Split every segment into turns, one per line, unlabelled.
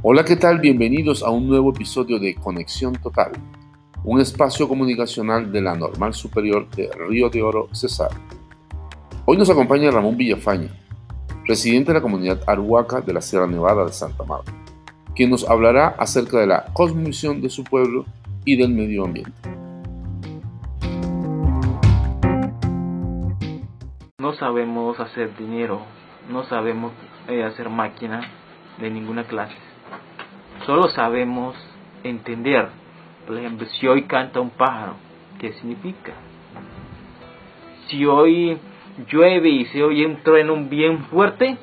Hola, ¿qué tal? Bienvenidos a un nuevo episodio de Conexión Total, un espacio comunicacional de la Normal Superior de Río de Oro, Cesar. Hoy nos acompaña Ramón Villafaña, residente de la comunidad Arhuaca de la Sierra Nevada de Santa Marta, quien nos hablará acerca de la cosmovisión de su pueblo y del medio ambiente.
No sabemos hacer dinero, no sabemos eh, hacer máquina de ninguna clase Solo sabemos entender, por ejemplo, si hoy canta un pájaro, ¿qué significa? Si hoy llueve y se oye un trueno bien fuerte,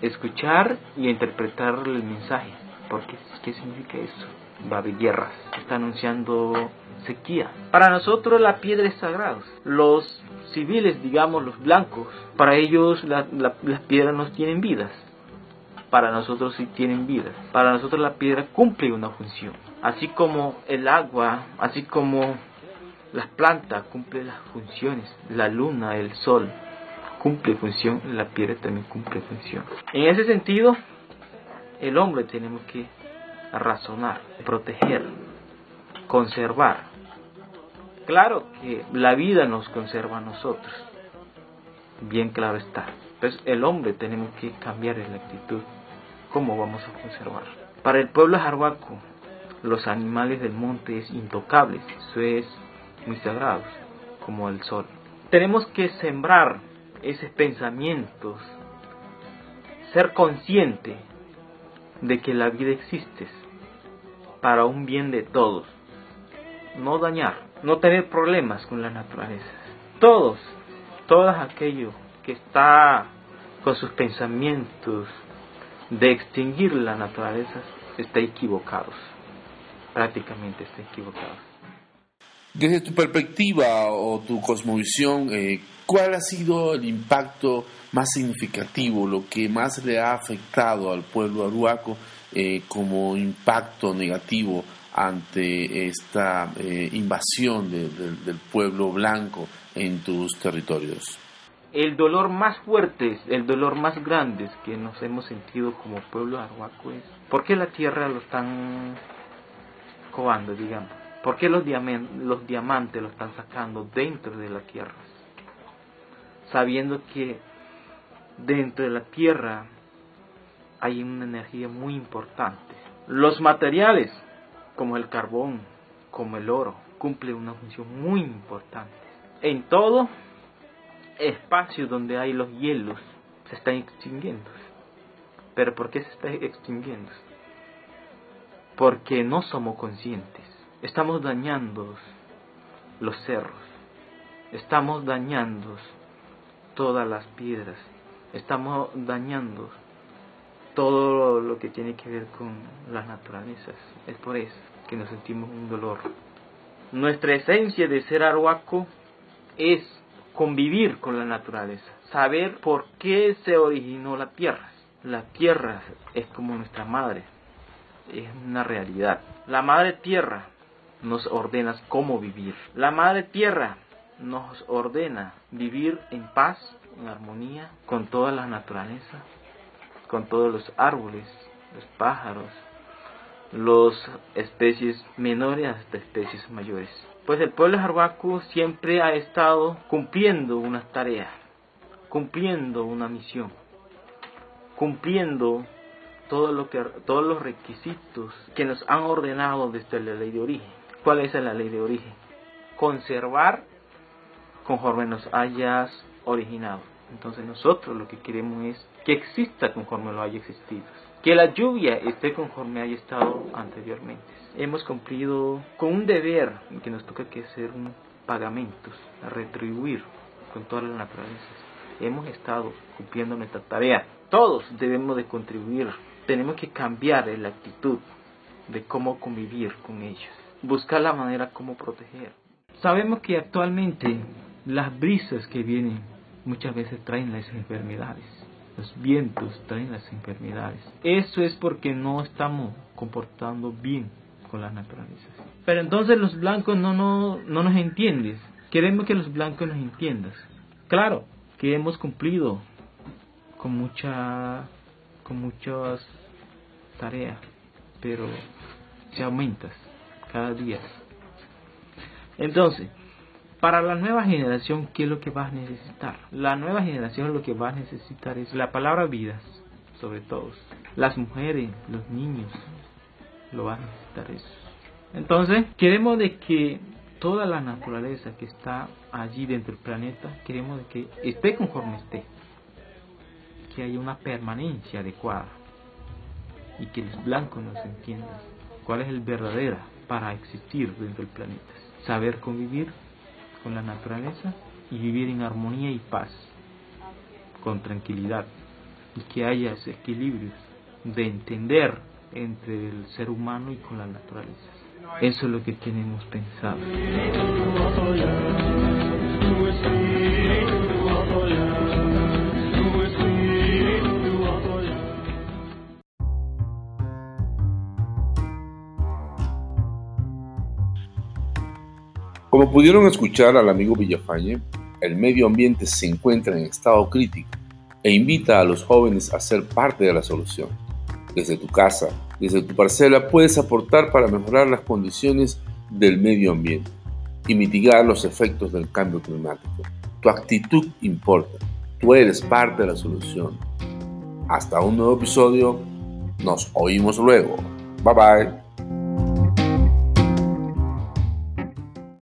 escuchar y interpretar el mensaje. Porque, ¿Qué significa eso? Va a haber guerras. Está anunciando sequía. Para nosotros la piedra es sagrada. Los civiles, digamos, los blancos, para ellos las piedras no tienen vidas para nosotros sí tienen vida. Para nosotros la piedra cumple una función. Así como el agua, así como las plantas cumplen las funciones, la luna, el sol cumple función, la piedra también cumple función. En ese sentido, el hombre tenemos que razonar, proteger, conservar. Claro que la vida nos conserva a nosotros, bien claro está. Pues el hombre tenemos que cambiar la actitud cómo vamos a conservar. Para el pueblo jarhuaco, los animales del monte es intocables, eso es muy sagrado, como el sol. Tenemos que sembrar esos pensamientos, ser consciente de que la vida existe para un bien de todos, no dañar, no tener problemas con la naturaleza. Todos, todo aquello que está con sus pensamientos de extinguir la naturaleza está equivocados, prácticamente está equivocados.
Desde tu perspectiva o tu cosmovisión, eh, ¿cuál ha sido el impacto más significativo, lo que más le ha afectado al pueblo aruaco eh, como impacto negativo ante esta eh, invasión del pueblo blanco en tus territorios?
El dolor más fuerte, el dolor más grande que nos hemos sentido como pueblo arhuaco es ¿por qué la tierra lo están cobando, digamos? ¿Por qué los, los diamantes lo están sacando dentro de la tierra? Sabiendo que dentro de la tierra hay una energía muy importante. Los materiales, como el carbón, como el oro, cumplen una función muy importante. En todo espacios donde hay los hielos se están extinguiendo. ¿Pero por qué se está extinguiendo? Porque no somos conscientes. Estamos dañando los cerros. Estamos dañando todas las piedras. Estamos dañando todo lo que tiene que ver con las naturalezas. Es por eso que nos sentimos un dolor. Nuestra esencia de ser arhuaco es convivir con la naturaleza, saber por qué se originó la tierra. La tierra es como nuestra madre, es una realidad. La madre tierra nos ordena cómo vivir. La madre tierra nos ordena vivir en paz, en armonía con toda la naturaleza, con todos los árboles, los pájaros, las especies menores hasta especies mayores. Pues el pueblo jarhuaco siempre ha estado cumpliendo una tarea, cumpliendo una misión, cumpliendo todo lo que, todos los requisitos que nos han ordenado desde la ley de origen. ¿Cuál es la ley de origen? Conservar conforme nos hayas originado. Entonces nosotros lo que queremos es que exista conforme lo haya existido que la lluvia esté conforme haya estado anteriormente. Hemos cumplido con un deber que nos toca que hacer un pagamento, a retribuir con todas las naturalezas. Hemos estado cumpliendo nuestra tarea. Todos debemos de contribuir. Tenemos que cambiar la actitud de cómo convivir con ellos. Buscar la manera como proteger. Sabemos que actualmente las brisas que vienen muchas veces traen las enfermedades los vientos traen las enfermedades. Eso es porque no estamos comportando bien con la naturaleza. Pero entonces los blancos no, no, no nos entienden. Queremos que los blancos nos entiendan. Claro que hemos cumplido con mucha con muchas tarea, pero si aumentas cada día. Entonces, para la nueva generación, ¿qué es lo que va a necesitar? La nueva generación lo que va a necesitar es la palabra vidas, sobre todo. Las mujeres, los niños, lo van a necesitar eso. Entonces, queremos de que toda la naturaleza que está allí dentro del planeta, queremos de que esté conforme esté. Que haya una permanencia adecuada. Y que los blancos nos entiendan cuál es el verdadero para existir dentro del planeta. Saber convivir con la naturaleza y vivir en armonía y paz, con tranquilidad, y que haya ese equilibrio de entender entre el ser humano y con la naturaleza. Eso es lo que tenemos pensado.
Como pudieron escuchar al amigo Villafañe, el medio ambiente se encuentra en estado crítico e invita a los jóvenes a ser parte de la solución. Desde tu casa, desde tu parcela, puedes aportar para mejorar las condiciones del medio ambiente y mitigar los efectos del cambio climático. Tu actitud importa. Tú eres parte de la solución. Hasta un nuevo episodio. Nos oímos luego. Bye bye.